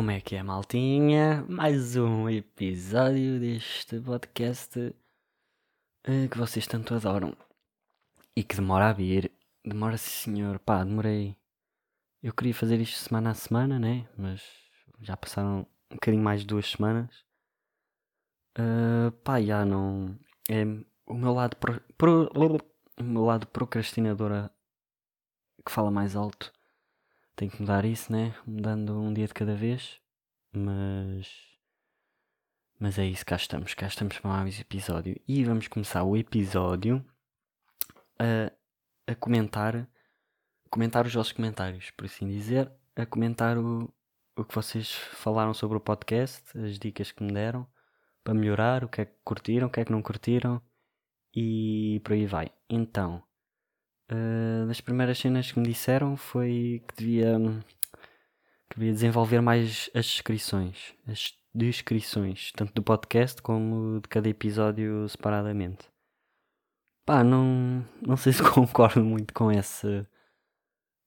Como é que é, maltinha? Mais um episódio deste podcast eh, que vocês tanto adoram e que demora a vir. Demora, senhor. Pá, demorei. Eu queria fazer isto semana a semana, né? Mas já passaram um bocadinho mais de duas semanas. Uh, pá, já não. É o meu lado. Pro, pro, o meu lado procrastinadora que fala mais alto. Tenho que mudar isso, né? Mudando um dia de cada vez. Mas. Mas é isso, cá estamos. Cá estamos para mais um episódio. E vamos começar o episódio a, a comentar. Comentar os vossos comentários, por assim dizer. A comentar o, o que vocês falaram sobre o podcast, as dicas que me deram para melhorar, o que é que curtiram, o que é que não curtiram e por aí vai. Então, uh, das primeiras cenas que me disseram foi que devia, que devia desenvolver mais as descrições, as descrições, tanto do podcast como de cada episódio separadamente. Pá, não, não sei se concordo muito com essa,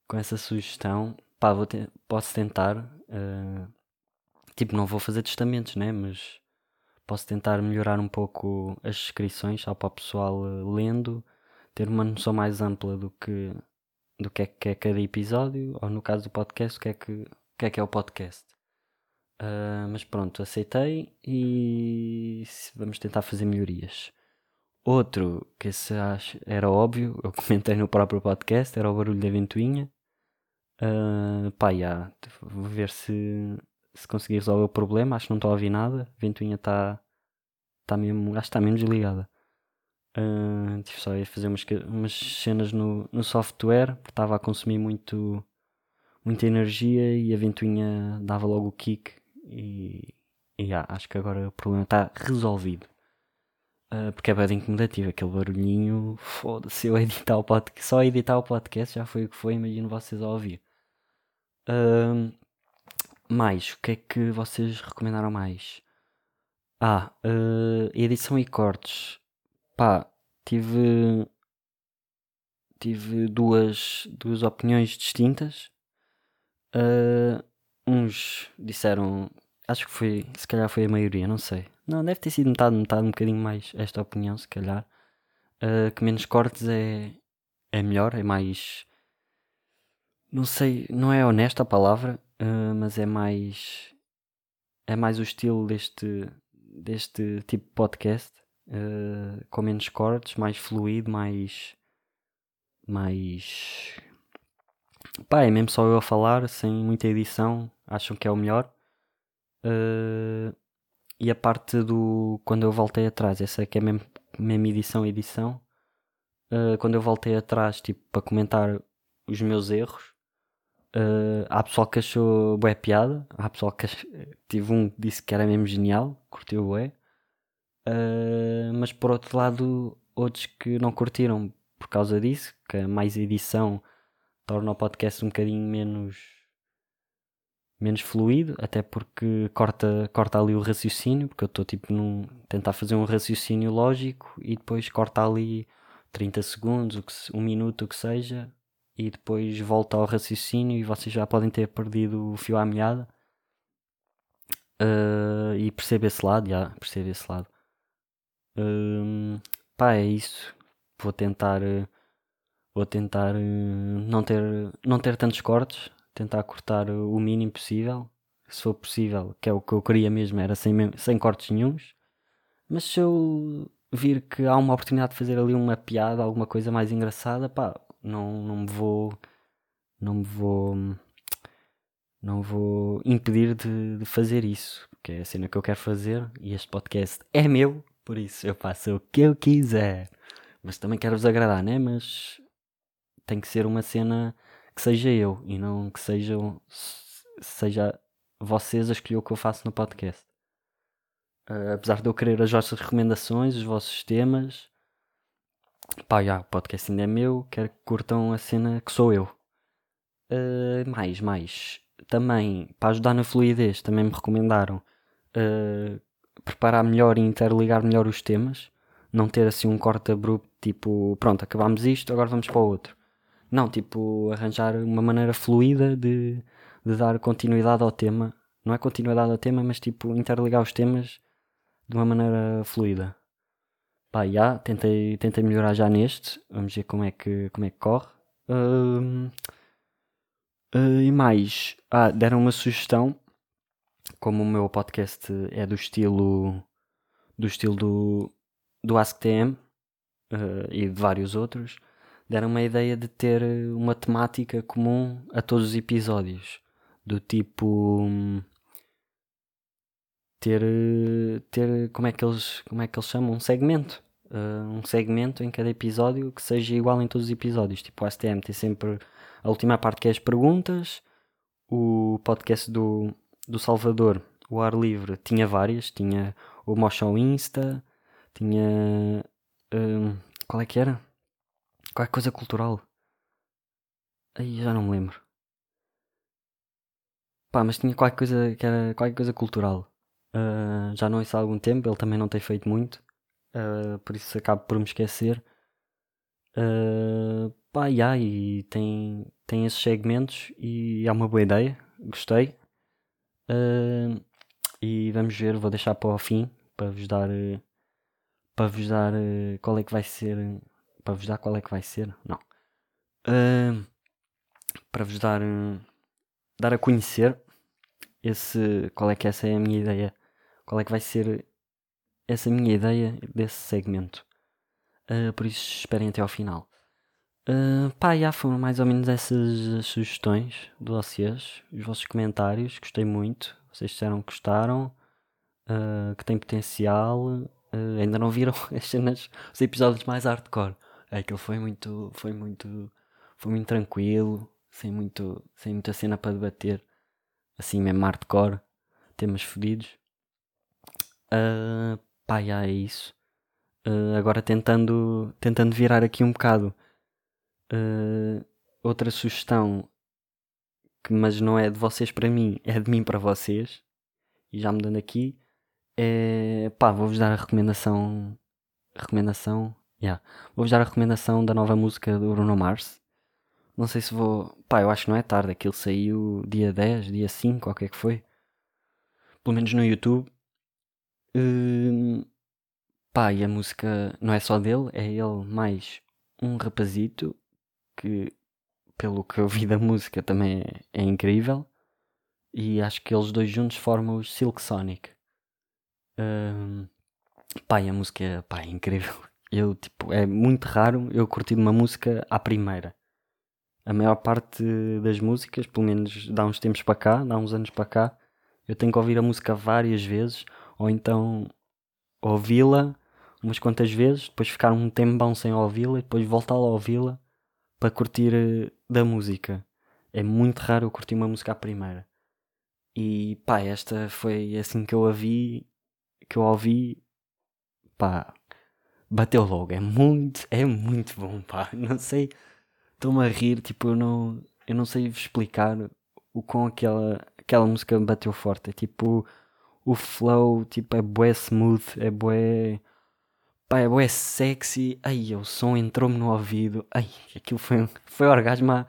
com essa sugestão. Pá, vou te, posso tentar. Uh, tipo, não vou fazer testamentos, né? Mas posso tentar melhorar um pouco as descrições só para o pessoal uh, lendo, ter uma noção mais ampla do que, do que é que é cada episódio, ou no caso do podcast, o que é que, o que, é, que é o podcast. Uh, mas pronto, aceitei e vamos tentar fazer melhorias. Outro que esse acho, era óbvio, eu comentei no próprio podcast, era o barulho da ventoinha. Uh, pá, vou ver se, se conseguir resolver o problema. Acho que não estou a ouvir nada. A ventoinha está tá mesmo, acho que está mesmo desligada. Uh, tive só a fazer umas, umas cenas no, no software, porque estava a consumir muito, muita energia e a ventoinha dava logo o kick. E, e yeah, acho que agora o problema está resolvido. Uh, porque é bem incomodativo aquele barulhinho. Foda-se, eu editar o podcast, só editar o podcast já foi o que foi. Imagino vocês a ouvir. Uh, mais, o que é que vocês recomendaram mais? Ah, edição e cortes. Pá, tive. Tive duas, duas opiniões distintas. Uh, uns disseram. Acho que foi. Se calhar foi a maioria, não sei. Não, deve ter sido metade, metade, um bocadinho mais esta opinião, se calhar. Uh, que menos cortes é, é melhor, é mais. Não sei, não é honesta a palavra, uh, mas é mais. É mais o estilo deste, deste tipo de podcast, uh, com menos cortes, mais fluido, mais. mais. Pá, é mesmo só eu a falar, sem muita edição, acham que é o melhor. Uh, e a parte do. quando eu voltei atrás, essa é que é mesmo, mesmo edição, edição. Uh, quando eu voltei atrás, tipo, para comentar os meus erros, Uh, há pessoal que achou boa piada, há pessoal que ach... tive um que disse que era mesmo genial, curtiu bué. Uh, mas por outro lado, outros que não curtiram por causa disso, que a mais edição torna o podcast um bocadinho menos menos fluido, até porque corta, corta ali o raciocínio, porque eu estou tipo num tentar fazer um raciocínio lógico e depois corta ali 30 segundos, um minuto, o que seja, e depois volta ao raciocínio e vocês já podem ter perdido o fio à meada. Uh, e percebe esse lado, já, percebe esse lado. Uh, pá, é isso. Vou tentar. Uh, vou tentar não, ter, não ter tantos cortes. Tentar cortar o mínimo possível. Se for possível, que é o que eu queria mesmo, era sem, sem cortes nenhums. Mas se eu vir que há uma oportunidade de fazer ali uma piada, alguma coisa mais engraçada, pá, não, não me vou não me vou não vou impedir de, de, fazer isso porque é a cena que eu quero fazer e este podcast é meu por isso eu faço o que eu quiser mas também quero vos agradar né mas tem que ser uma cena que seja eu e não que seja seja vocês a escolher o que eu faço no podcast uh, apesar de eu querer as vossas recomendações os vossos temas Pá, já, o podcast ainda é meu, quero que curtam a cena que sou eu. Uh, mais, mais. Também, para ajudar na fluidez, também me recomendaram uh, preparar melhor e interligar melhor os temas. Não ter assim um corte abrupto, tipo, pronto, acabámos isto, agora vamos para o outro. Não, tipo, arranjar uma maneira fluida de, de dar continuidade ao tema Não é continuidade ao tema, mas tipo interligar os temas de uma maneira fluida. Pá, já, tentei, tentei melhorar já neste. Vamos ver como é que, como é que corre. Uh, uh, e mais, ah, deram uma sugestão. Como o meu podcast é do estilo do estilo do, do AskTM uh, e de vários outros, deram uma ideia de ter uma temática comum a todos os episódios. Do tipo. Hum, ter, ter como, é que eles, como é que eles chamam? Um segmento. Uh, um segmento em cada episódio que seja igual em todos os episódios. Tipo, o STM tem sempre a última parte que é as perguntas. O podcast do, do Salvador, o Ar Livre, tinha várias. Tinha o Motion Insta, tinha. Um, qual é que era? Qualquer coisa cultural. Aí já não me lembro. Pá, mas tinha qualquer coisa que era qualquer coisa cultural. Uh, já não ouço há algum tempo, ele também não tem feito muito. Uh, por isso acabo por me esquecer. Uh, pá, yeah, e tem, tem esses segmentos e é uma boa ideia. Gostei. Uh, e vamos ver, vou deixar para o fim para vos dar para vos dar qual é que vai ser para vos dar qual é que vai ser não. Uh, para vos dar dar a conhecer esse qual é que essa é a minha ideia qual é que vai ser essa minha ideia desse segmento. Uh, por isso esperem até ao final uh, pá, já foram mais ou menos essas sugestões de vocês os vossos comentários gostei muito vocês disseram que gostaram uh, que tem potencial. Uh, ainda não viram as cenas, os episódios mais hardcore. É, aquilo foi muito, foi muito, foi muito tranquilo, sem muito, sem muita cena para debater. Assim mesmo hardcore, temas fodidos. Uh, pá, já é isso. Agora tentando, tentando virar aqui um bocado. Uh, outra sugestão que mas não é de vocês para mim, é de mim para vocês. E já mudando aqui, é, pá, vou-vos dar a recomendação. Recomendação. Yeah. Vou-vos dar a recomendação da nova música do Bruno Mars. Não sei se vou. Pá, eu acho que não é tarde. Aquilo saiu dia 10, dia 5, o que é que foi. Pelo menos no YouTube. Hum, pá, e a música não é só dele, é ele mais um rapazito que, pelo que eu vi da música, também é, é incrível. E acho que eles dois juntos formam os Silk Sonic. Um, a música pá, é incrível. Eu, tipo, é muito raro eu curtir uma música à primeira. A maior parte das músicas, pelo menos dá uns tempos para cá, dá uns anos para cá, eu tenho que ouvir a música várias vezes, ou então ouvi-la umas quantas vezes, depois ficar um tempo bom sem ouvi-la e depois voltar a ouvi-la para curtir eh, da música. É muito raro eu curtir uma música à primeira. E pá, esta foi assim que eu a vi que eu ouvi, pá, bateu logo. É muito, é muito bom, pá. Não sei, estou-me a rir, tipo, eu não, eu não sei explicar o com aquela, aquela música bateu forte. É tipo, o flow, tipo, é bué smooth, é bué, pá, é bué sexy. Ai, o som entrou-me no ouvido. Ai, aquilo foi, foi orgasmo à,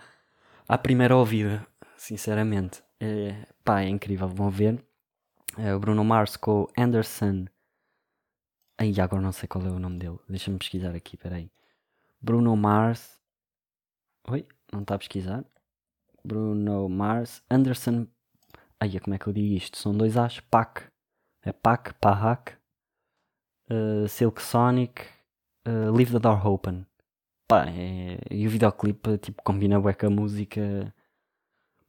à primeira ouvida, sinceramente. É, pá, é incrível, vão ver. É o Bruno Mars com Anderson. Ai, agora não sei qual é o nome dele. Deixa-me pesquisar aqui, peraí. Bruno Mars. Oi? Não está a pesquisar? Bruno Mars. Anderson. Ai, como é que eu digo isto? São dois As. Pac. É Pac, Pahak. Uh, Silk Sonic. Uh, Leave the Door Open. Pá, é... e o videoclipe tipo, combina bem com a música.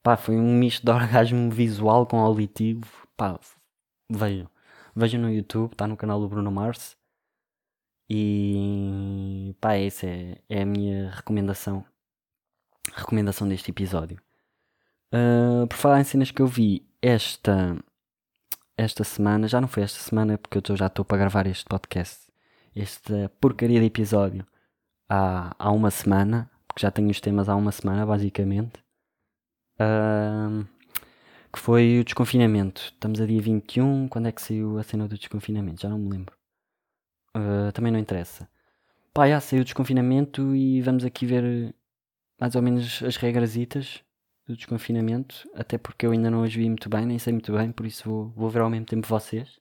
Pá, foi um misto de orgasmo visual com auditivo. Pá, vejam. Vejam no YouTube, está no canal do Bruno Mars. E pá, essa é, é a minha recomendação. Recomendação deste episódio. Uh, por falar em cenas que eu vi esta, esta semana, já não foi esta semana porque eu já estou para gravar este podcast, esta porcaria de episódio há, há uma semana, porque já tenho os temas há uma semana basicamente. Uh, que foi o desconfinamento. Estamos a dia 21, quando é que saiu a cena do desconfinamento? Já não me lembro. Uh, também não interessa. Pá, já saiu o desconfinamento e vamos aqui ver mais ou menos as regrasitas do desconfinamento, até porque eu ainda não as vi muito bem, nem sei muito bem, por isso vou, vou ver ao mesmo tempo vocês.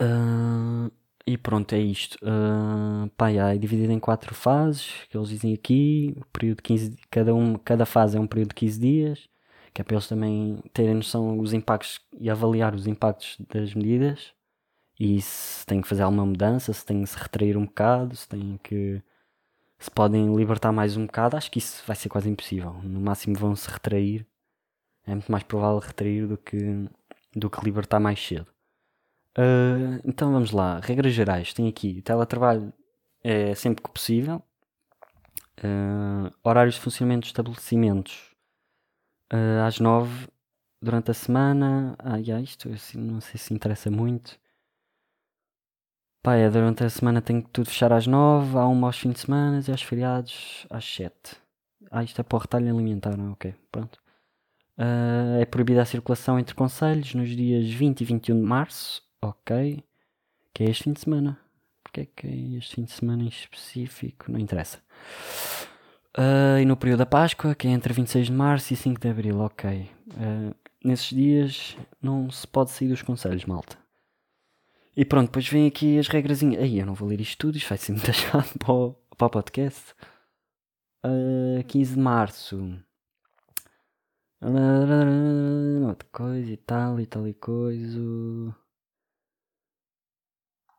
Uh, e pronto, é isto. Uh, é dividido em quatro fases, que eles dizem aqui. Período de 15, cada, um, cada fase é um período de 15 dias, que é para eles também terem noção dos impactos e avaliar os impactos das medidas. E se tem que fazer alguma mudança, se tem que se retrair um bocado, se tem que. Se podem libertar mais um bocado, acho que isso vai ser quase impossível. No máximo vão se retrair. É muito mais provável retrair do que, do que libertar mais cedo. Uh, então vamos lá, regras gerais. Tem aqui teletrabalho é sempre que possível. Uh, horários de funcionamento de estabelecimentos uh, às 9 durante a semana. Ah, yeah, isto assim, não sei se interessa muito. Pá, é, durante a semana tem que tudo fechar às 9, há uma aos fins de semana e aos feriados às 7. Ah, isto é para o retalho alimentar, não? É? ok, pronto. Uh, é proibida a circulação entre conselhos nos dias 20 e 21 de março Ok. Que é este fim de semana. Porque é que é este fim de semana em específico? Não interessa. Uh, e no período da Páscoa, que é entre 26 de março e 5 de abril, ok. Uh, nesses dias não se pode sair dos conselhos, malta. E pronto, depois vem aqui as regrazinhas. Aí eu não vou ler isto tudo, isto vai ser muito chato para o, para o podcast. Uh, 15 de março. Outra coisa e tal e tal e coisa.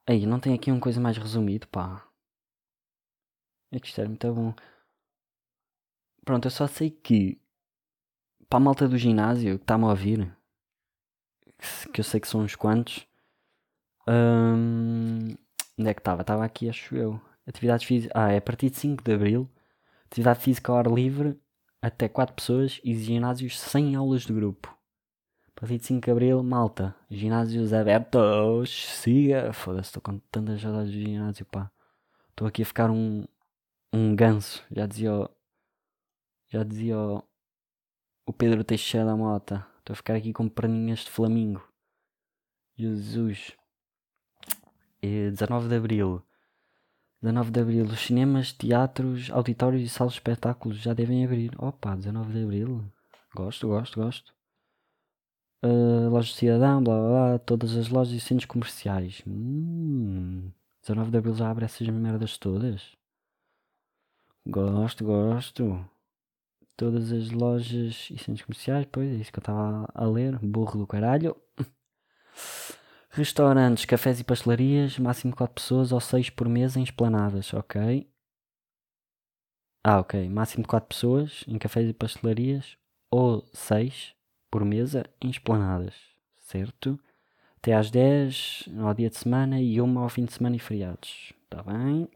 Aí, não tem aqui uma coisa mais resumido, pá. É que isto era muito bom. Pronto, eu só sei que para a malta do ginásio que está-me a ouvir, que eu sei que são uns quantos. Hum, onde é que estava? Estava aqui, acho eu. Atividades físicas. Ah, é a partir de 5 de Abril. Atividade física ao ar livre até 4 pessoas e ginásios sem aulas de grupo. Para 25 de Abril, malta. Ginásios abertos. Siga. Foda-se, estou com tantas saudades do ginásio, pá. Estou aqui a ficar um, um ganso. Já dizia Já dizia o, o Pedro Teixeira da Mota. Estou a ficar aqui com perninhas de flamingo. Jesus. E 19 de Abril. 19 de Abril. Os cinemas, teatros, auditórios e salas de espetáculos já devem abrir. Opa, 19 de Abril. Gosto, gosto, gosto uh, loja de cidadão, blá blá blá, todas as lojas e centros comerciais. Hum, 19 de Abril já abre essas merdas todas. Gosto, gosto. Todas as lojas e centros comerciais, pois é isso que eu estava a ler. Burro do caralho. Restaurantes, cafés e pastelarias, máximo 4 pessoas ou 6 por mês em esplanadas, ok. Ah, ok. Máximo 4 pessoas em cafés e pastelarias ou 6 por mesa em esplanadas, certo? Até às 10 ao dia de semana e uma ao fim de semana e feriados. Está bem?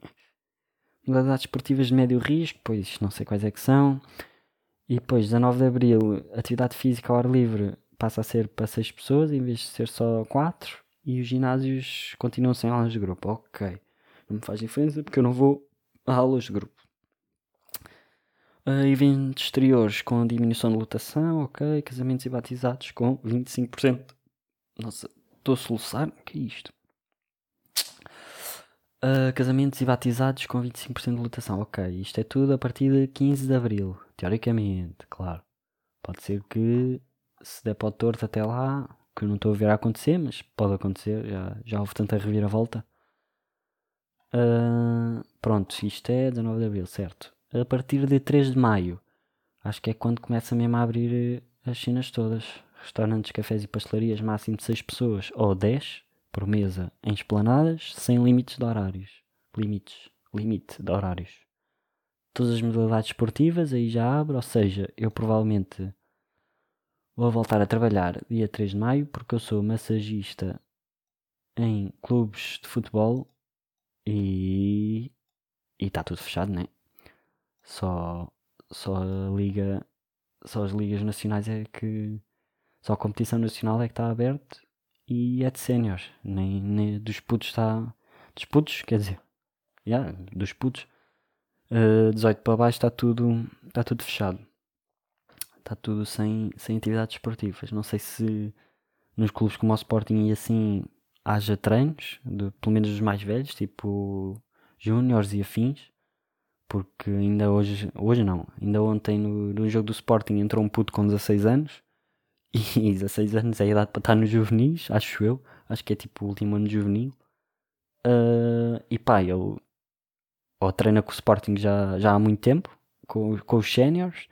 Modalidades esportivas de médio risco, pois não sei quais é que são. E depois, 19 de Abril, atividade física ao ar livre passa a ser para 6 pessoas em vez de ser só 4. E os ginásios continuam sem aulas de grupo. Ok. Não me faz diferença porque eu não vou a aulas de grupo. Uh, eventos exteriores com diminuição de lotação, ok. Casamentos e batizados com 25%. Nossa, estou a soluçar? O que é isto? Uh, casamentos e batizados com 25% de lotação, ok. Isto é tudo a partir de 15 de Abril. Teoricamente, claro. Pode ser que se der para o torto até lá, que eu não estou a ver a acontecer, mas pode acontecer, já, já houve tanta reviravolta. Uh, pronto, isto é 19 de Abril, certo a partir de 3 de maio. Acho que é quando começa mesmo a abrir eh, as cenas todas. Restaurantes, cafés e pastelarias, máximo de 6 pessoas ou 10 por mesa em esplanadas, sem limites de horários. Limites. Limite de horários. Todas as modalidades esportivas aí já abre, ou seja, eu provavelmente vou voltar a trabalhar dia 3 de maio porque eu sou massagista em clubes de futebol e está tudo fechado, né? Só, só a liga, só as ligas nacionais é que, só a competição nacional é que está aberta e é de séniores, nem, nem dos putos está, dos putos, quer dizer, yeah, dos putos, uh, eh, 18 para baixo está tudo, está tudo fechado. Está tudo sem, sem atividades esportivas. Não sei se nos clubes como o Sporting e assim haja treinos, de, pelo menos dos mais velhos, tipo júniores e afins porque ainda hoje, hoje não, ainda ontem no, no jogo do Sporting entrou um puto com 16 anos e 16 anos é a idade para estar nos juvenis, acho eu, acho que é tipo o último ano juvenil. Uh, e pá, ele ou treina com o Sporting já, já há muito tempo, com, com os séniores,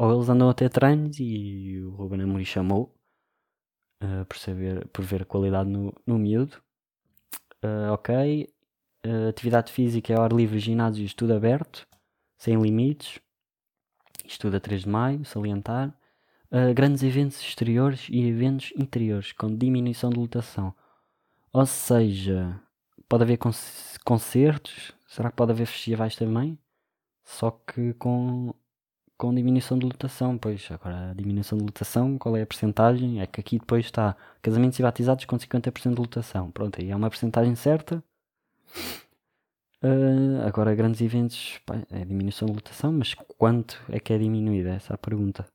ou eles andam a ter treinos e o Ruben Amorim chamou uh, por, saber, por ver a qualidade no, no miúdo. Uh, ok, uh, atividade física é ar livre, ginásio, estudo aberto, sem limites. Estudo a 3 de maio, salientar. Grandes eventos exteriores e eventos interiores, com diminuição de lotação. Ou seja, pode haver concertos, será que pode haver festivais também? Só que com, com diminuição de lotação, pois agora a diminuição de lotação, qual é a percentagem? É que aqui depois está casamentos e batizados com 50% de lotação. Pronto, aí é uma percentagem certa. Uh, agora, grandes eventos, pá, é diminuição de lotação, mas quanto é que é diminuída? Essa é a pergunta.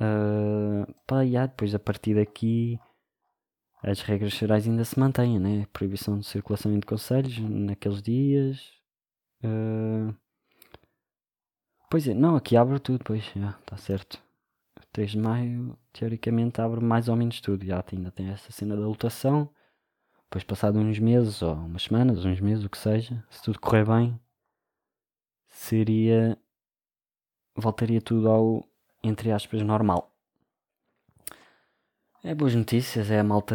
Uh, pá, yeah, depois a partir daqui as regras gerais ainda se mantêm, né? Proibição de circulação entre conselhos naqueles dias. Uh, pois é, não, aqui abre tudo, pois, já, está certo. 3 de maio, teoricamente, abre mais ou menos tudo. Já ainda tem essa cena da lotação. Depois, passado uns meses, ou umas semanas, uns meses, o que seja, se tudo correr bem, seria. voltaria tudo ao, entre aspas, normal. É boas notícias, é a malta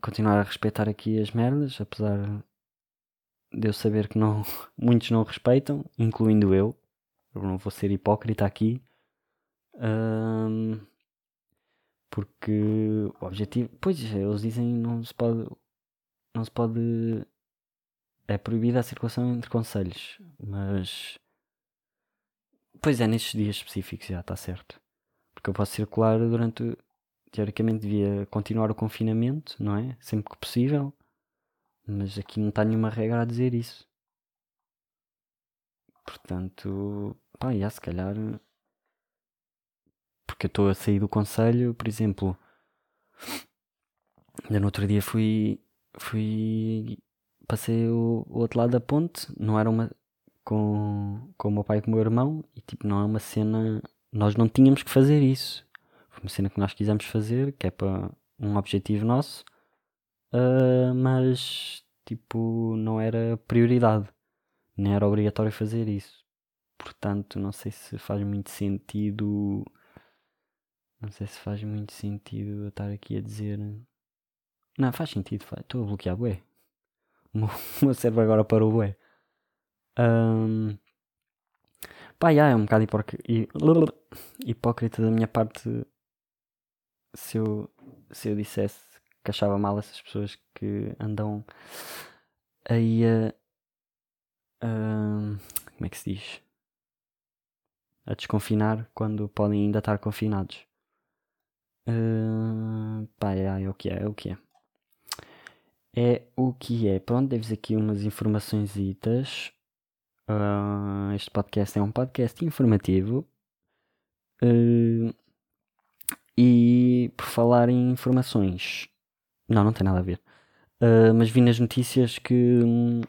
continuar a respeitar aqui as merdas, apesar de eu saber que não, muitos não respeitam, incluindo eu. Eu não vou ser hipócrita aqui. Um, porque o objetivo. Pois, eles dizem não se pode não se pode. É proibida a circulação entre conselhos, mas. Pois é, nestes dias específicos já está certo. Porque eu posso circular durante. Teoricamente devia continuar o confinamento, não é? Sempre que possível. Mas aqui não está nenhuma regra a dizer isso. Portanto, pá, já se calhar. Porque eu estou a sair do conselho, por exemplo. Ainda no outro dia fui fui. Passei o, o outro lado da ponte, não era uma. Com, com o meu pai e com o meu irmão, e tipo, não é uma cena. Nós não tínhamos que fazer isso. Foi uma cena que nós quisemos fazer, que é para um objetivo nosso, uh, mas tipo, não era prioridade, nem era obrigatório fazer isso. Portanto, não sei se faz muito sentido. Não sei se faz muito sentido eu estar aqui a dizer não, faz sentido. Estou a bloquear bué. O meu cérebro agora parou bué. Um, pá, yeah, é um bocado hipócrita da minha parte se eu, se eu dissesse que achava mal essas pessoas que andam aí a. como é que se diz? A desconfinar quando podem ainda estar confinados. Uh, pá, é, é o que é, é o que é é o que é. Pronto, deves aqui umas informações. Uh, este podcast é um podcast informativo. Uh, e por falar em informações. Não, não tem nada a ver. Uh, mas vi nas notícias que. Um,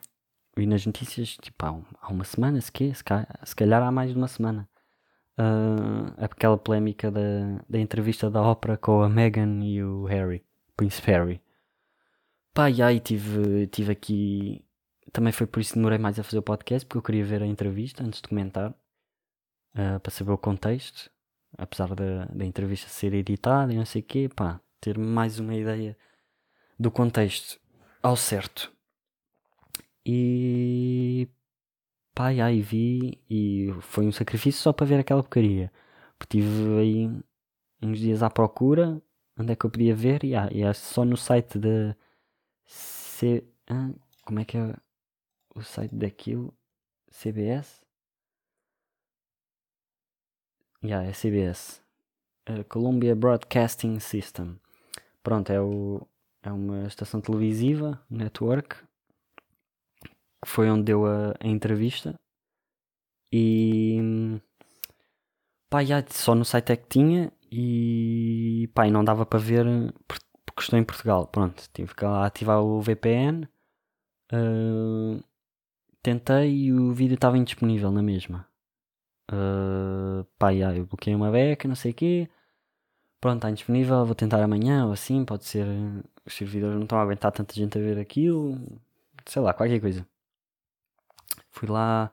vi nas notícias tipo há, há uma semana, se, quê? se, calhar, se calhar há mais de uma semana. Uh, aquela polémica da, da entrevista da ópera com a Meghan e o Harry, Príncipe Harry. Pá, e aí tive, tive aqui. Também foi por isso que demorei mais a fazer o podcast, porque eu queria ver a entrevista antes de comentar, uh, para saber o contexto. Apesar da, da entrevista ser editada e não sei o quê, pá, ter mais uma ideia do contexto ao certo. E. E aí vi, e foi um sacrifício só para ver aquela porcaria. Porque tive aí uns dias à procura, onde é que eu podia ver, e, ah, e é só no site da C. Ah, como é que é o site daquilo? CBS? Yeah, é CBS. Uh, Columbia Broadcasting System. Pronto, é, o, é uma estação televisiva, network, foi onde deu a, a entrevista. E. Pá, yeah, só no site é que tinha e. Pá, e não dava para ver porque estou em Portugal. Pronto, tive que ativar o VPN. Uh, tentei e o vídeo estava indisponível na mesma. Uh, pá, yeah, eu bloqueei uma beca, não sei o quê. Pronto, está indisponível, vou tentar amanhã ou assim, pode ser. Os servidores não estão a aguentar tanta gente a ver aquilo. Sei lá, qualquer coisa. Fui lá.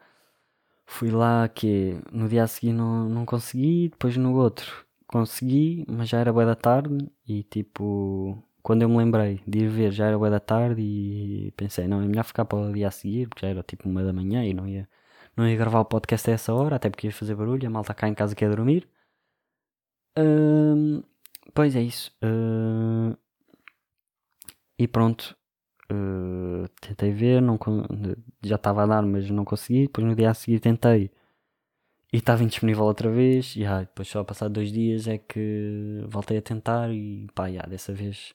Fui lá que no dia a seguir não, não consegui, depois no outro consegui, mas já era boa da tarde e tipo quando eu me lembrei de ir ver já era boa da tarde e pensei, não, é melhor ficar para o dia a seguir, porque já era tipo uma da manhã e não ia, não ia gravar o podcast a essa hora, até porque ia fazer barulho, a malta cá em casa quer dormir. Uh, pois é isso. Uh, e pronto. Uh, tentei ver, não, já estava a dar, mas não consegui. Depois no dia a seguir tentei e estava indisponível outra vez. E ah, depois só a passar dois dias é que voltei a tentar e pá, dessa vez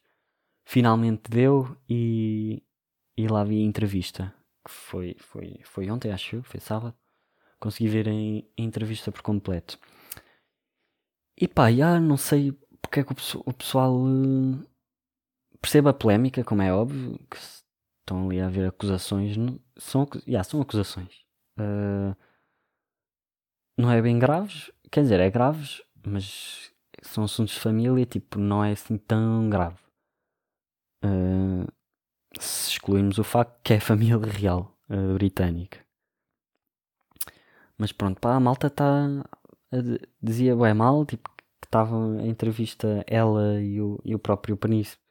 finalmente deu e, e lá vi a entrevista. Que foi, foi, foi ontem, acho eu, foi sábado. Consegui ver a, entrevista por completo. E pá, já não sei porque é que o, o pessoal uh, percebe a polémica, como é óbvio, que estão ali a haver acusações. São, yeah, são acusações. Uh, não é bem graves, quer dizer, é graves, mas são assuntos de família, tipo, não é assim tão grave. Uh, se excluirmos o facto que é família real uh, britânica. Mas pronto, pá, a malta está. Dizia bem mal, tipo, que estava a entrevista ela e o, e o próprio príncipe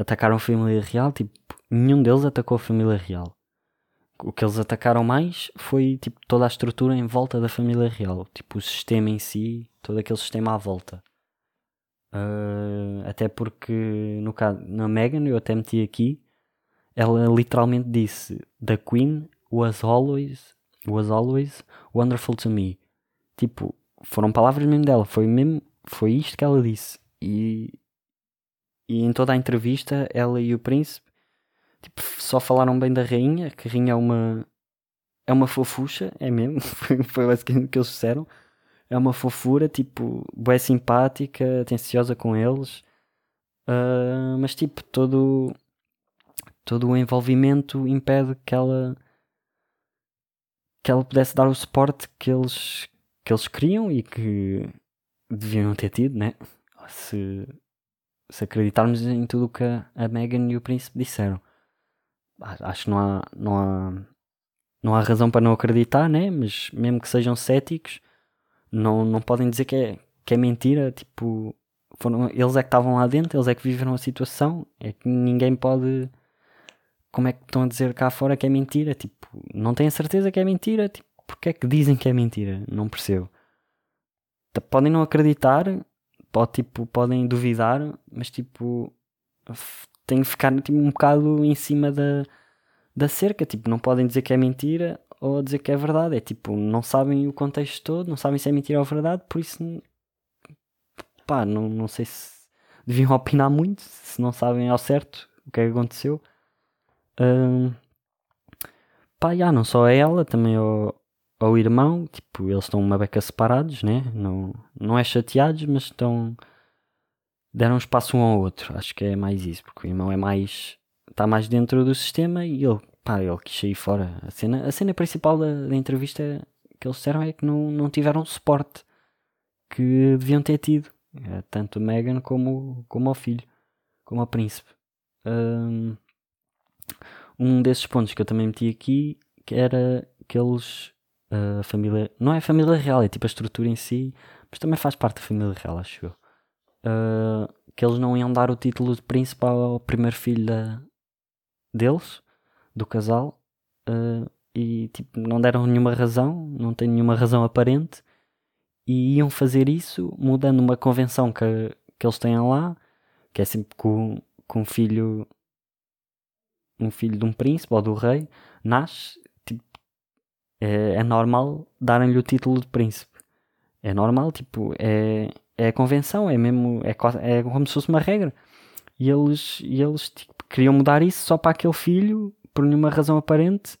atacaram a família real, tipo, nenhum deles atacou a família real. O que eles atacaram mais foi tipo toda a estrutura em volta da família real, tipo o sistema em si, todo aquele sistema à volta. Uh, até porque no caso na Megan eu até meti aqui ela literalmente disse the Queen was always was always wonderful to me tipo foram palavras mesmo dela foi mesmo foi isto que ela disse e e em toda a entrevista ela e o príncipe tipo, só falaram bem da rainha que a rainha é uma é uma fofucha é mesmo foi basicamente o que eles disseram é uma fofura, tipo, bué simpática, atenciosa com eles, uh, mas tipo, todo, todo o envolvimento impede que ela que ela pudesse dar o suporte que eles, que eles queriam e que deviam ter tido, né? Se, se acreditarmos em tudo o que a, Megan e o príncipe disseram. Acho que não há, não há, não há razão para não acreditar, né? Mas mesmo que sejam céticos, não, não podem dizer que é, que é mentira. Tipo, foram, eles é que estavam lá dentro, eles é que viveram a situação. É que ninguém pode. Como é que estão a dizer cá fora que é mentira? Tipo, não têm certeza que é mentira. Tipo, porque é que dizem que é mentira? Não percebo. Podem não acreditar, pode, tipo, podem duvidar, mas tipo, têm que ficar tipo, um bocado em cima da, da cerca. Tipo, não podem dizer que é mentira ou a dizer que é verdade. É tipo, não sabem o contexto todo, não sabem se é mentira ou verdade, por isso, pá, não, não sei se deviam opinar muito, se não sabem ao certo o que é que aconteceu. Um, pá, já, não só é ela, também ao irmão, tipo, eles estão uma beca separados, né? Não, não é chateados, mas estão. deram espaço um ao outro. Acho que é mais isso, porque o irmão é mais. está mais dentro do sistema e ele pá, ele quis sair fora. A cena, a cena principal da, da entrevista que eles disseram é que não, não tiveram suporte que deviam ter tido. É, tanto a Megan como, como o filho, como a príncipe. Um desses pontos que eu também meti aqui que era que eles a família não é a família real, é tipo a estrutura em si, mas também faz parte da família real, acho eu. Uh, que eles não iam dar o título de príncipe ao primeiro filho da, deles, do casal uh, e tipo, não deram nenhuma razão, não tem nenhuma razão aparente e iam fazer isso mudando uma convenção que, que eles têm lá, que é sempre com, com um filho um filho de um príncipe ou do rei nasce, é, é normal darem-lhe o título de príncipe. É normal, tipo, é, é a convenção, é mesmo, é, é como se fosse uma regra. E eles, e eles tipo, queriam mudar isso só para aquele filho por nenhuma razão aparente,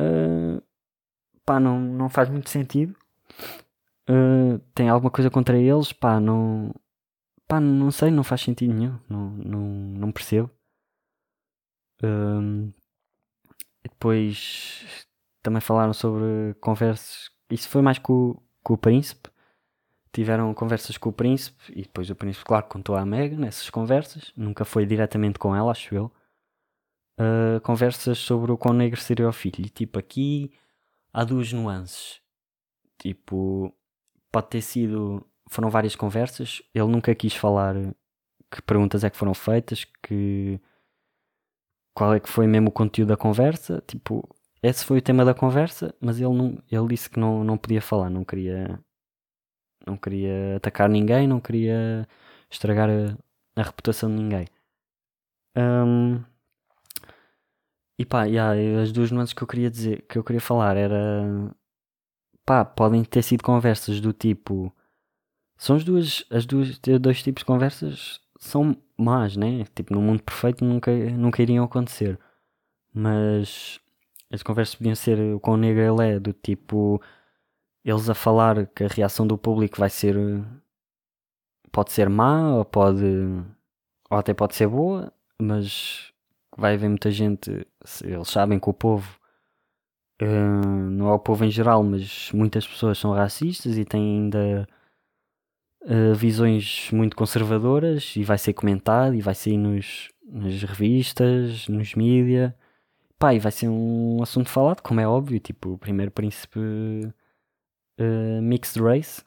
uh, pá, não, não faz muito sentido. Uh, tem alguma coisa contra eles, pá, não, pá, não sei, não faz sentido nenhum, não, não, não percebo. Uh, depois também falaram sobre conversas. Isso foi mais com, com o príncipe. Tiveram conversas com o príncipe e depois o príncipe, claro, contou à Megan nessas conversas. Nunca foi diretamente com ela, acho eu. Uh, conversas sobre o quão negro seria o filho. E tipo, aqui há duas nuances. Tipo, pode ter sido. Foram várias conversas. Ele nunca quis falar que perguntas é que foram feitas, que qual é que foi mesmo o conteúdo da conversa. Tipo, esse foi o tema da conversa, mas ele, não, ele disse que não, não podia falar, não queria, não queria atacar ninguém, não queria estragar a, a reputação de ninguém. Um, e pá, yeah, as duas nuances que eu queria dizer, que eu queria falar era pá, podem ter sido conversas do tipo. São as duas, as duas, dois tipos de conversas são más, né? Tipo, no mundo perfeito nunca, nunca iriam acontecer. Mas as conversas podiam ser o quão negro ele é, do tipo eles a falar que a reação do público vai ser pode ser má ou pode ou até pode ser boa, mas vai haver muita gente, eles sabem que o povo uh, não é o povo em geral, mas muitas pessoas são racistas e têm ainda uh, visões muito conservadoras e vai ser comentado e vai sair nos, nas revistas, nos mídia pá, e vai ser um assunto falado, como é óbvio, tipo, o primeiro príncipe uh, mixed race.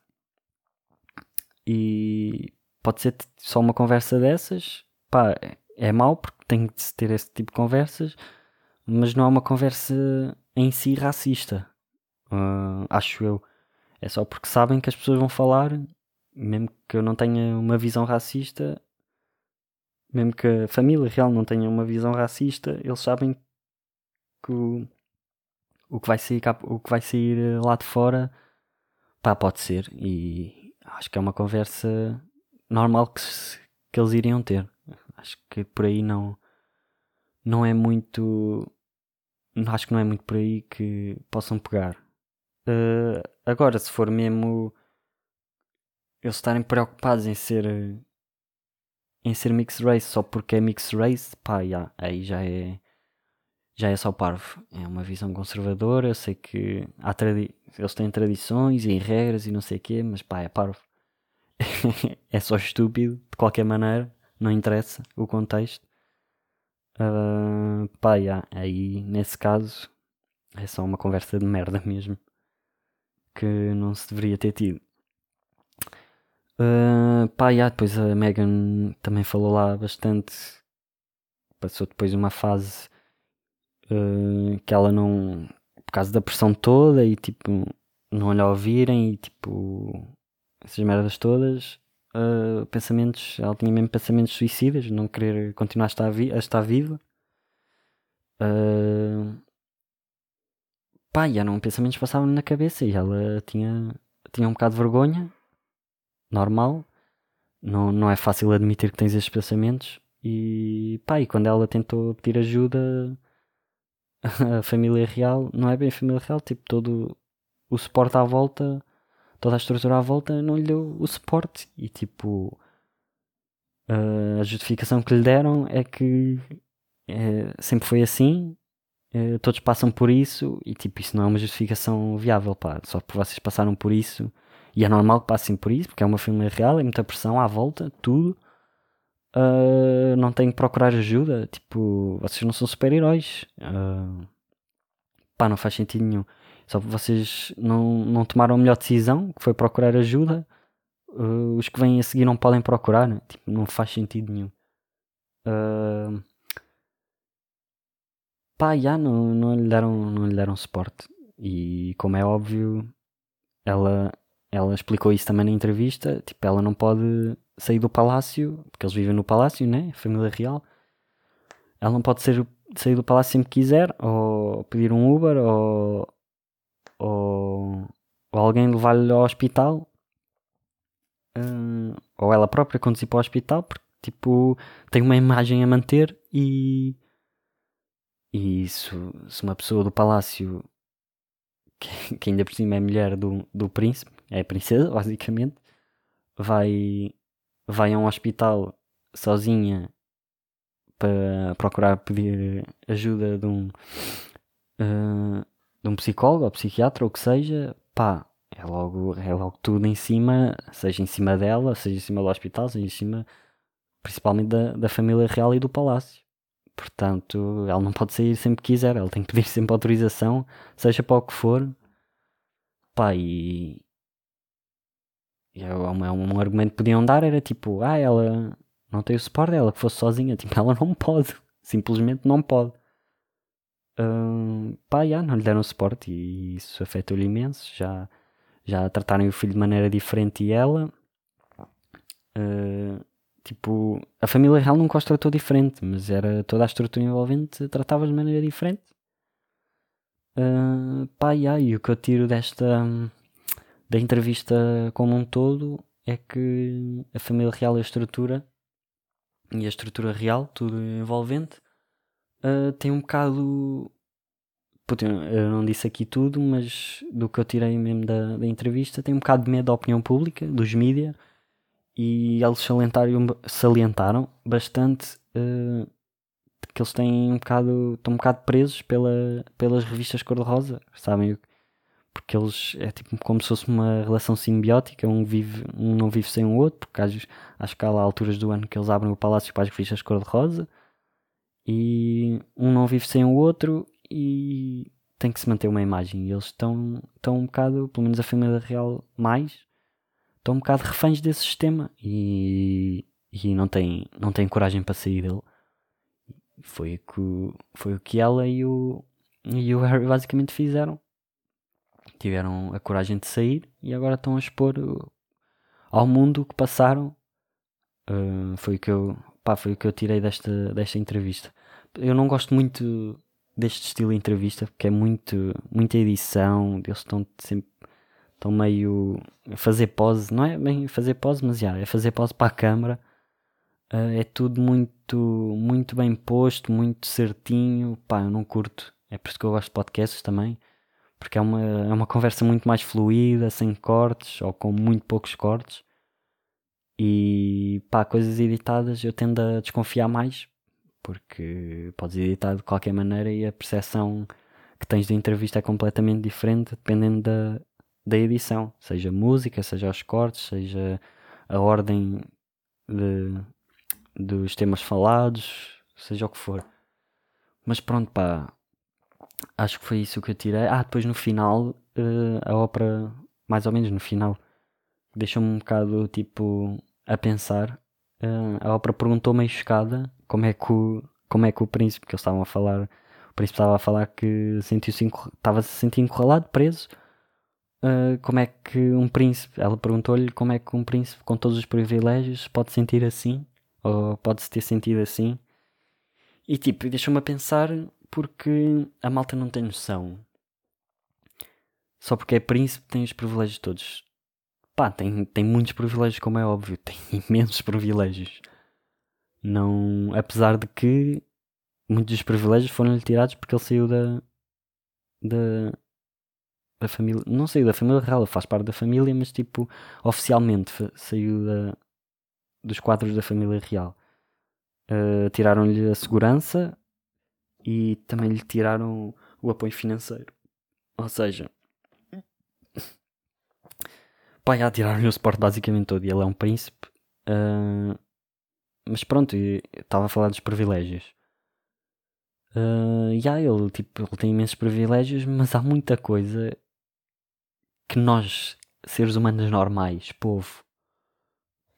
E pode ser só uma conversa dessas, pá, é mau porque tem de se ter esse tipo de conversas, mas não é uma conversa em si racista, uh, acho eu. É só porque sabem que as pessoas vão falar, mesmo que eu não tenha uma visão racista, mesmo que a família real não tenha uma visão racista, eles sabem que o, que vai sair cá, o que vai sair eh, lá de fora pá, pode ser. E acho que é uma conversa normal que, que eles iriam ter. Acho que por aí não não é muito acho que não é muito por aí que possam pegar. Uh, agora se for mesmo eles estarem preocupados em ser em ser mixed race só porque é mixed race pá, aí já é já é só parvo. É uma visão conservadora. Eu sei que há eles têm tradições e regras e não sei o quê, mas pá, é parvo. é só estúpido, de qualquer maneira. Não interessa o contexto. Uh, pá, yeah, aí nesse caso é só uma conversa de merda mesmo. Que não se deveria ter tido. Uh, pá, yeah, depois a Megan também falou lá bastante. Passou depois uma fase uh, que ela não. por causa da pressão toda e tipo. não lhe ouvirem e tipo. essas merdas todas. Uh, pensamentos. ela tinha mesmo pensamentos suicidas, não querer continuar a estar, vi a estar viva. Uh, pá, e eram pensamentos que passavam na cabeça e ela tinha, tinha um bocado de vergonha, normal, não, não é fácil admitir que tens esses pensamentos. E pá, e quando ela tentou pedir ajuda, a família real não é bem família real, tipo, todo o suporte à volta, toda a estrutura à volta não lhe deu o suporte e tipo a justificação que lhe deram é que é, sempre foi assim, é, todos passam por isso e tipo, isso não é uma justificação viável, pá, só porque vocês passaram por isso e é normal que passem por isso, porque é uma família real, é muita pressão à volta, tudo. Uh, não têm que procurar ajuda. Tipo, vocês não são super-heróis. Uh, pá, não faz sentido nenhum. Só vocês não, não tomaram a melhor decisão, que foi procurar ajuda. Uh, os que vêm a seguir não podem procurar. Né? Tipo, não faz sentido nenhum. Uh, pá, já não, não, lhe deram, não lhe deram suporte. E como é óbvio, ela, ela explicou isso também na entrevista. Tipo, ela não pode sair do palácio, porque eles vivem no palácio, né? Família real. Ela não pode ser, sair do palácio sempre quiser, ou pedir um Uber, ou, ou, ou alguém levar-lhe ao hospital, uh, ou ela própria conduzir para o hospital, porque tipo tem uma imagem a manter e. E isso, se uma pessoa do palácio, que, que ainda por cima é mulher do, do príncipe, é princesa, basicamente, vai, vai a um hospital sozinha para procurar pedir ajuda de um, uh, de um psicólogo ou psiquiatra ou que seja, pá, é logo, é logo tudo em cima, seja em cima dela, seja em cima do hospital, seja em cima principalmente da, da família real e do palácio. Portanto, ela não pode sair sempre que quiser, ela tem que pedir sempre autorização, seja para o que for. Pá, e. é um, é um argumento que podiam dar era tipo, ah, ela não tem o suporte, ela que fosse sozinha. Tipo, ela não pode, simplesmente não pode. Uh, pá, já, não lhe deram suporte e isso afetou-lhe imenso. Já, já trataram o filho de maneira diferente e ela. Uh, tipo, a família real nunca os tratou diferente, mas era toda a estrutura envolvente tratava de maneira diferente. Uh, pá, yeah, e o que eu tiro desta da entrevista como um todo é que a família real e a estrutura e a estrutura real, tudo envolvente, uh, tem um bocado. Puta, eu não disse aqui tudo, mas do que eu tirei mesmo da, da entrevista, tem um bocado de medo da opinião pública, dos mídias, e eles salientaram, salientaram bastante uh, que eles têm um bocado, estão um bocado presos pela, pelas revistas cor-de-rosa, sabem? Porque eles é tipo como se fosse uma relação simbiótica, um, vive, um não vive sem o outro, porque acho, acho que há lá alturas do ano que eles abrem o palácio para as revistas cor-de-rosa e um não vive sem o outro e tem que se manter uma imagem. E eles estão, estão um bocado, pelo menos a família real mais, estão um bocado reféns desse sistema e, e não, têm, não têm coragem para sair dele. Foi o que, foi o que ela e o, e o Harry basicamente fizeram. Tiveram a coragem de sair e agora estão a expor ao mundo o que passaram. Uh, foi o que eu pá, foi o que eu tirei desta, desta entrevista. Eu não gosto muito deste estilo de entrevista porque é muito, muita edição, eles estão sempre estão meio a fazer pose, não é bem fazer pose, mas já, é fazer pose para a câmara. Uh, é tudo muito, muito bem posto, muito certinho. Pá, eu não curto. É por isso que eu gosto de podcasts também, porque é uma, é uma conversa muito mais fluida, sem cortes ou com muito poucos cortes. E pá, coisas editadas eu tendo a desconfiar mais, porque podes editar de qualquer maneira e a percepção que tens da entrevista é completamente diferente dependendo da, da edição, seja música, seja os cortes, seja a ordem de, dos temas falados, seja o que for. Mas pronto, pá, acho que foi isso que eu tirei. Ah, depois no final, uh, a ópera, mais ou menos no final, deixou-me um bocado tipo a pensar. Uh, a ópera perguntou meio chocada como é que o, como é que o príncipe, que eles estavam a falar, o príncipe estava a falar que sentiu-se estava se sentir encurralado, preso. Uh, como é que um príncipe, ela perguntou-lhe como é que um príncipe com todos os privilégios pode sentir assim, ou pode-se ter sentido assim. E tipo, deixou-me a pensar porque a malta não tem noção. Só porque é príncipe tem os privilégios todos pá, tem, tem muitos privilégios, como é óbvio, tem imensos privilégios. Não, apesar de que muitos dos privilégios foram-lhe tirados porque ele saiu da, da, da família, não saiu da família real, faz parte da família, mas tipo, oficialmente saiu da, dos quadros da família real. Uh, tiraram-lhe a segurança e também lhe tiraram o apoio financeiro. Ou seja, Pá, já tiraram-lhe o suporte basicamente todo e ele é um príncipe. Uh, mas pronto, estava a falar dos privilégios. Uh, yeah, ele, tipo, ele tem imensos privilégios, mas há muita coisa que nós, seres humanos normais, povo,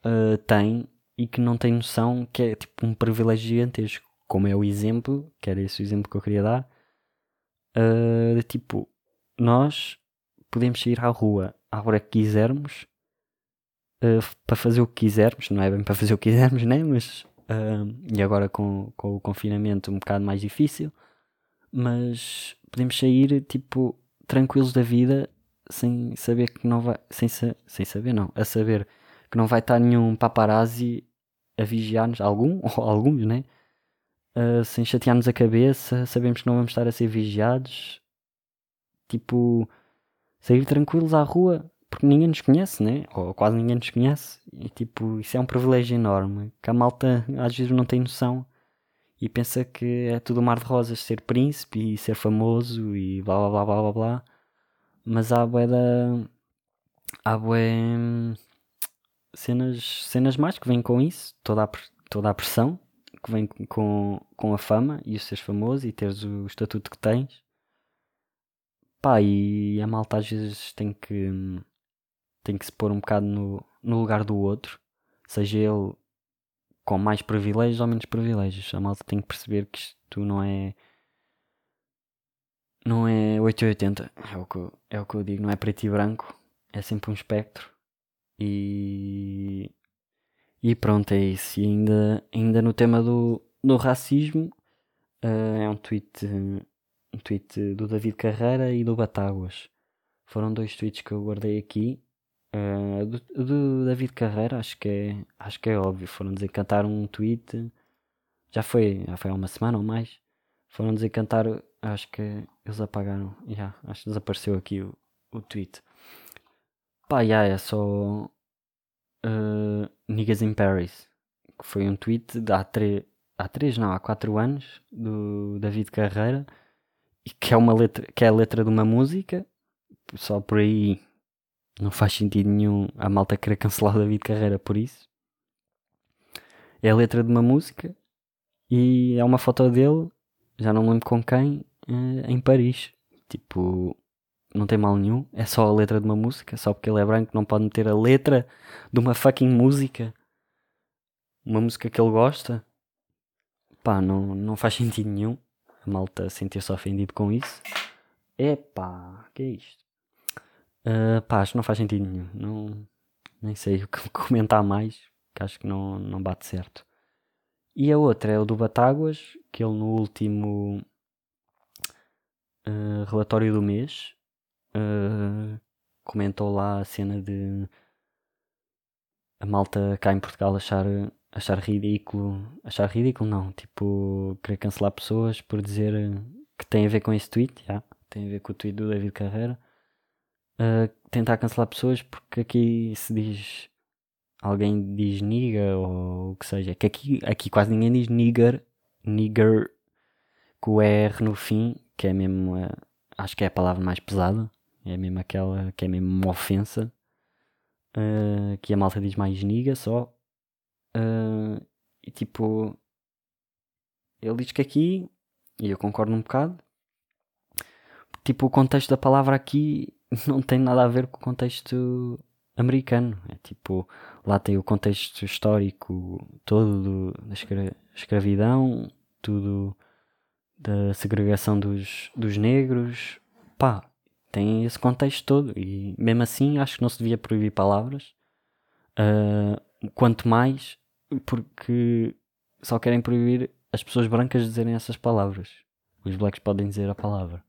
uh, tem e que não tem noção que é tipo um privilégio gigantesco. Como é o exemplo, que era esse o exemplo que eu queria dar, uh, de tipo, nós podemos sair à rua à hora que quisermos, uh, para fazer o que quisermos, não é bem para fazer o que quisermos, né? Mas, uh, e agora com, com o confinamento um bocado mais difícil, mas podemos sair tipo tranquilos da vida sem saber que não vai, sem, sem saber não, a saber que não vai estar nenhum paparazzi a vigiar-nos, algum ou alguns, né? Uh, sem chatear-nos a cabeça, sabemos que não vamos estar a ser vigiados, tipo, sair tranquilos à rua, porque ninguém nos conhece, né? Ou quase ninguém nos conhece. E tipo, isso é um privilégio enorme que a malta às vezes não tem noção. e pensa que é tudo um mar de rosas ser príncipe e ser famoso e blá blá blá blá blá blá. Mas há bué da. Há bué cenas, cenas mais que vêm com isso, toda a, toda a pressão que vem com, com a fama e o seres famoso e teres o estatuto que tens. Pá, e a malta às vezes tem que tem que se pôr um bocado no, no lugar do outro, seja ele com mais privilégios ou menos privilégios. A malta tem que perceber que isto não é não é 880, é o que, eu, é o que eu digo, não é preto e branco, é sempre um espectro. E, e pronto, é isso. E ainda, ainda no tema do, do racismo, uh, é um tweet, um tweet do David Carreira e do Batáguas. Foram dois tweets que eu guardei aqui. Uh, do, do, David Carreira, acho que é, acho que é óbvio. Foram dizer cantar um tweet. Já foi, já foi há uma semana ou mais. Foram dizer cantar. Acho que eles apagaram. Já, acho que desapareceu aqui o, o tweet. Pá, já é só. Uh, Niggas in Paris. Que foi um tweet de há. Há três, não, há quatro anos. Do David Carreira. E que é uma letra. Que é a letra de uma música. Só por aí não faz sentido nenhum a malta querer cancelar o David Carreira por isso. É a letra de uma música e é uma foto dele, já não lembro com quem, eh, em Paris. Tipo, não tem mal nenhum, é só a letra de uma música, só porque ele é branco não pode meter a letra de uma fucking música. Uma música que ele gosta. Pá, não, não faz sentido nenhum. A malta sentir-se ofendido com isso. Epá, que é isto? Uh, pá, acho que não faz sentido nenhum. Não, nem sei o que comentar mais, que acho que não, não bate certo. E a outra é o do Batáguas, que ele no último uh, relatório do mês uh, comentou lá a cena de a malta cá em Portugal achar, achar ridículo. Achar ridículo não, tipo, querer cancelar pessoas por dizer que tem a ver com esse tweet, já, tem a ver com o tweet do David Carreira uh, tentar cancelar pessoas porque aqui se diz alguém diz nigga ou o que seja, que aqui, aqui quase ninguém diz nigger, nigger com o R no fim, que é mesmo, uh, acho que é a palavra mais pesada, é mesmo aquela que é mesmo uma ofensa, uh, que a malta diz mais nigga só, uh, e tipo, ele diz que aqui, e eu concordo um bocado, tipo, o contexto da palavra aqui não tem nada a ver com o contexto americano. É tipo, lá tem o contexto histórico todo da escra escravidão, tudo da segregação dos, dos negros. Pá, tem esse contexto todo. E mesmo assim, acho que não se devia proibir palavras. Uh, quanto mais porque só querem proibir as pessoas brancas dizerem essas palavras. Os blacks podem dizer a palavra.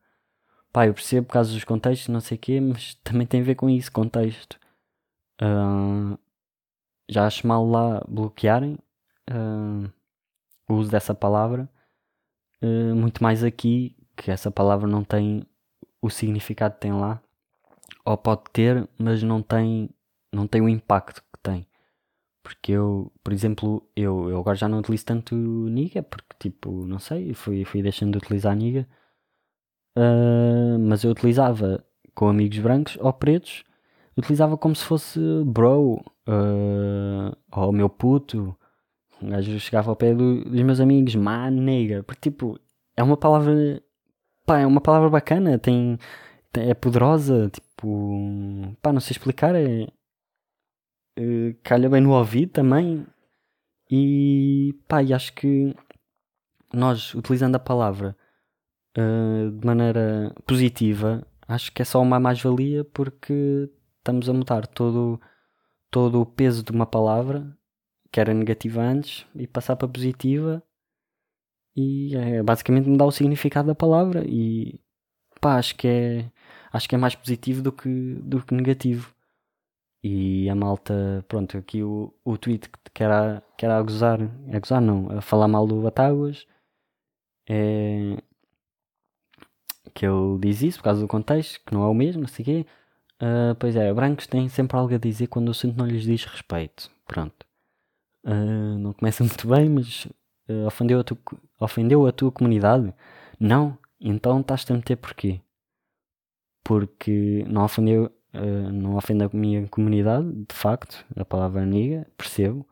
Pá, eu percebo por causa dos contextos, não sei o quê, mas também tem a ver com isso, contexto. Uh, já acho mal lá bloquearem uh, o uso dessa palavra. Muito mais aqui, que essa palavra não tem o significado tem lá. Ou pode ter, mas não tem, não tem o impacto que tem. Porque eu, por exemplo, eu, eu agora já não utilizo tanto niga, porque tipo, não sei, fui, fui deixando de utilizar niga Uh, mas eu utilizava com amigos brancos ou pretos, utilizava como se fosse bro, uh, ou meu puto. Um gajo chegava ao pé do, dos meus amigos, má porque tipo, é uma palavra, pá, é uma palavra bacana, tem, tem é poderosa, tipo, pá, não sei explicar, é, uh, calha bem no ouvido também. E pá, e acho que nós, utilizando a palavra uh, de maneira positiva, acho que é só uma mais-valia porque estamos a mudar todo, todo o peso de uma palavra que era negativa antes e passar para positiva e é basicamente mudar o significado da palavra e pá, acho que é acho que é mais positivo do que, do que negativo. E a malta, pronto, aqui o, o tweet que era, que era a gozar, a gozar não, a falar mal do Batáguas, é, que ele diz isso por causa do contexto, que não é o mesmo, não. Uh, pois é, brancos têm sempre algo a dizer quando o assunto não lhes diz respeito. Pronto. Uh, não começa muito bem, mas uh, ofendeu outro, Ofendeu a tua comunidade? Não? Então estás-te a meter porquê? Porque não ofendeu, uh, não ofende a minha comunidade, de facto, a palavra niga, percebo,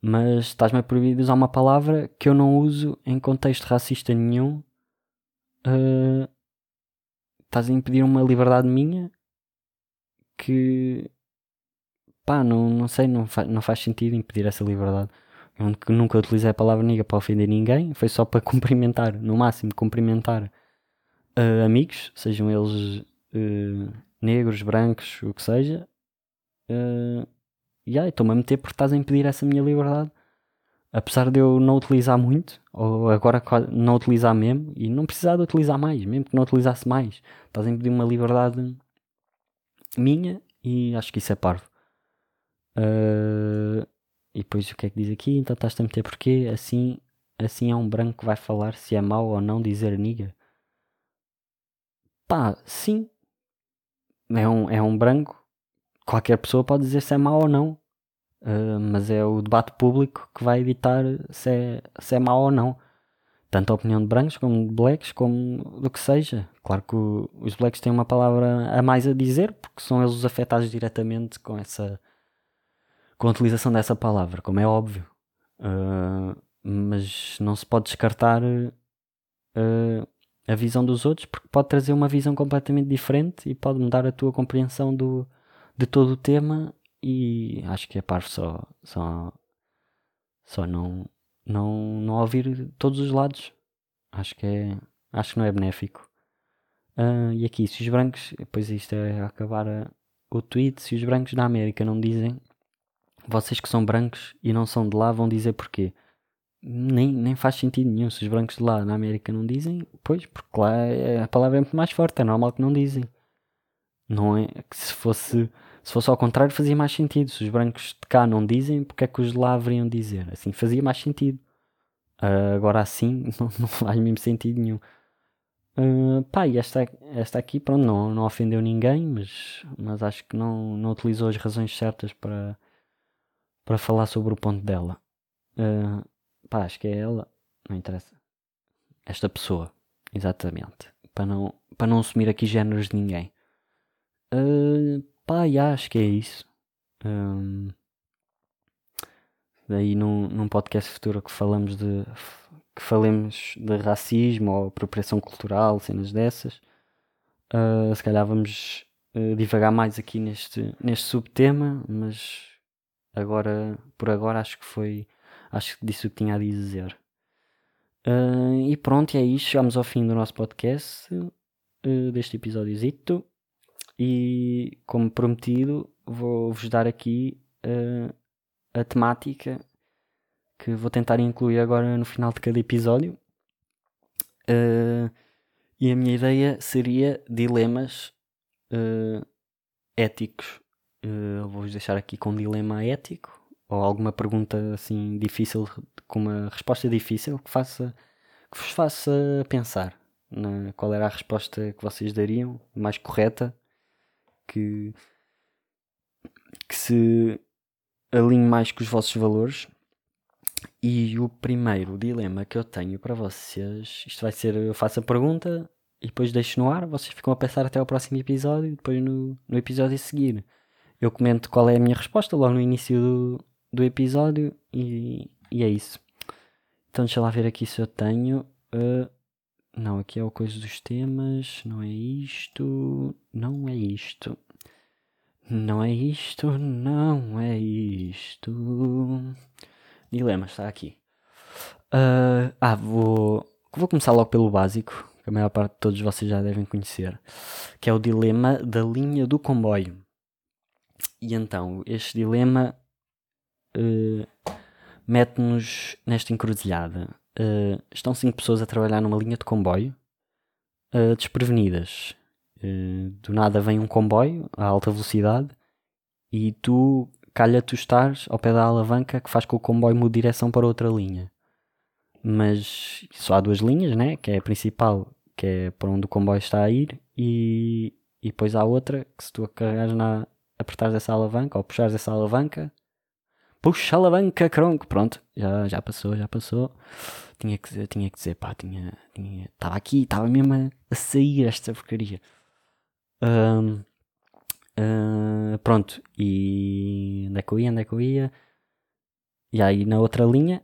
mas estás-me a proibir de usar uma palavra que eu não uso em contexto racista nenhum. Uh, estás a impedir uma liberdade minha que pá, não, não sei, não, fa não faz sentido impedir essa liberdade. Eu nunca utilizei a palavra niga para ofender ninguém, foi só para cumprimentar, no máximo, cumprimentar uh, amigos, sejam eles uh, negros, brancos, o que seja. Uh, e aí, estou-me a meter porque estás a impedir essa minha liberdade. Apesar de eu não utilizar muito, ou agora não utilizar mesmo, e não precisar de utilizar mais, mesmo que não utilizasse mais, estás a impedir uma liberdade minha e acho que isso é parvo. Uh, e depois o que é que diz aqui? Então estás a meter porquê? Assim, assim é um branco que vai falar se é mau ou não dizer niga. Pá, sim. É um, é um branco. Qualquer pessoa pode dizer se é mau ou não. Uh, mas é o debate público que vai editar se é, se é mau ou não. Tanto a opinião de brancos como de blacks, como do que seja. Claro que o, os blacks têm uma palavra a mais a dizer, porque são eles os afetados diretamente com essa com a utilização dessa palavra, como é óbvio. Uh, mas não se pode descartar uh, a visão dos outros porque pode trazer uma visão completamente diferente e pode mudar a tua compreensão do, de todo o tema e acho que é parvo só, só, só não, não, não ouvir todos os lados. Acho que é acho que não é benéfico. Uh, e aqui, se os brancos, depois isto é acabar a, o tweet, se os brancos da América não dizem vocês que são brancos e não são de lá vão dizer porquê. Nem, nem faz sentido nenhum. Se os brancos de lá na América não dizem, pois, porque lá é, a palavra é muito mais forte, é normal que não dizem. Não é que se fosse, se fosse ao contrário fazia mais sentido. Se os brancos de cá não dizem, porque é que os de lá haveriam dizer? Assim fazia mais sentido. Uh, agora assim não, não faz mesmo sentido nenhum. Uh, pá, e esta, esta aqui, pronto, não, não ofendeu ninguém, mas, mas acho que não, não utilizou as razões certas para, para falar sobre o ponto dela. Uh, pá, acho que é ela, não interessa. Esta pessoa, exatamente. Para não, para não assumir aqui géneros de ninguém. Uh, pá, já, acho que é isso. Um, daí num, num podcast futuro que falamos de que falemos de racismo ou apropriação cultural, cenas dessas. Uh, se calhar vamos uh, divagar mais aqui neste, neste subtema, mas Agora, por agora, acho que foi. Acho que disse o que tinha a dizer. Uh, e pronto, é isto. Chegamos ao fim do nosso podcast, uh, deste episódiozito. E, como prometido, vou-vos dar aqui uh, a temática que vou tentar incluir agora no final de cada episódio. e a minha ideia seria dilemas éticos uh, vou-vos deixar aqui com um dilema ético ou alguma pergunta assim difícil, com uma resposta difícil que, faça, que vos faça pensar na, qual era a resposta que vocês dariam, mais correta, que, que se alinhe mais com os vossos valores. E o primeiro dilema que eu tenho para vocês, isto vai ser, eu faço a pergunta e depois deixo no ar, vocês ficam a pensar até ao próximo episódio, e depois no, no episódio a seguir eu comento qual é a minha resposta logo no início do, do episódio e, e é isso. Então deixa lá ver aqui se eu tenho. Uh, não, aqui é o coisa dos temas. Não é isto. Não é isto. Não é isto. Não é isto. Dilema, está aqui. Uh, ah, vou, vou começar logo pelo básico, que a maior parte de todos vocês já devem conhecer, que é o dilema da linha do comboio. E então, este dilema uh, mete-nos nesta encruzilhada. Uh, estão cinco pessoas a trabalhar numa linha de comboio, uh, desprevenidas. do nada vem um comboio a alta velocidade e tu calha tu estás ao pé da alavanca que faz com que o comboio mude direção para outra linha. Mas só há duas linhas, né? Que é a principal, que é para onde o comboio está a ir, e, e depois há outra que se tu carregares na, apertares essa alavanca ou puxares essa alavanca, puxa a alavanca, cronco. Pronto, já, já passou, já passou. Tinha que, tinha que dizer, pá, tinha. Estava aqui, estava mesmo a, a, sair esta porcaria. Um, uh, pronto, e onde é que eu ia? Onde é que eu ia? E aí na outra linha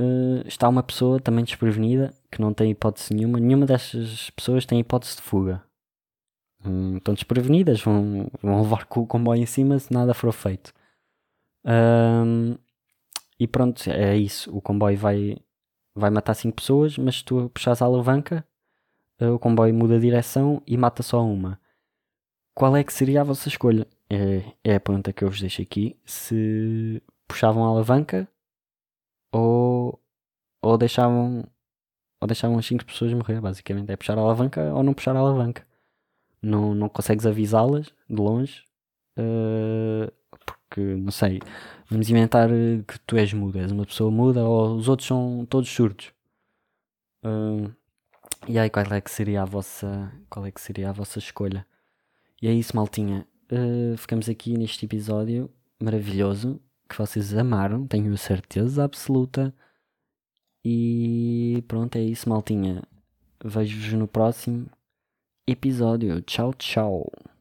uh, está uma pessoa também desprevenida que não tem hipótese nenhuma. Nenhuma destas pessoas tem hipótese de fuga. Hum, estão desprevenidas, vão, vão levar com o comboio em cima se nada for feito. Um, e pronto, é isso. O comboio vai, vai matar 5 pessoas, mas se tu puxas a alavanca, uh, o comboio muda a direção e mata só uma. Qual é que seria a vossa escolha? É, é a pergunta que eu vos deixo aqui. Se puxavam a alavanca ou, ou deixavam ou deixavam as 5 pessoas morrer, basicamente. É puxar a alavanca ou não puxar a alavanca não, não consegues avisá-las de longe, uh, porque não sei, vamos inventar eh, que tu és muda, és uma pessoa muda ou os outros são todos surdos. Uh, e aí qual é que seria a vossa qual é que seria a vossa escolha? E é isso, maltinha. Uh, ficamos aqui neste episódio maravilhoso que vocês amaram, tenho certeza absoluta. E pronto, é isso, maltinha. Vejo-vos no próximo episódio. Tchau, tchau.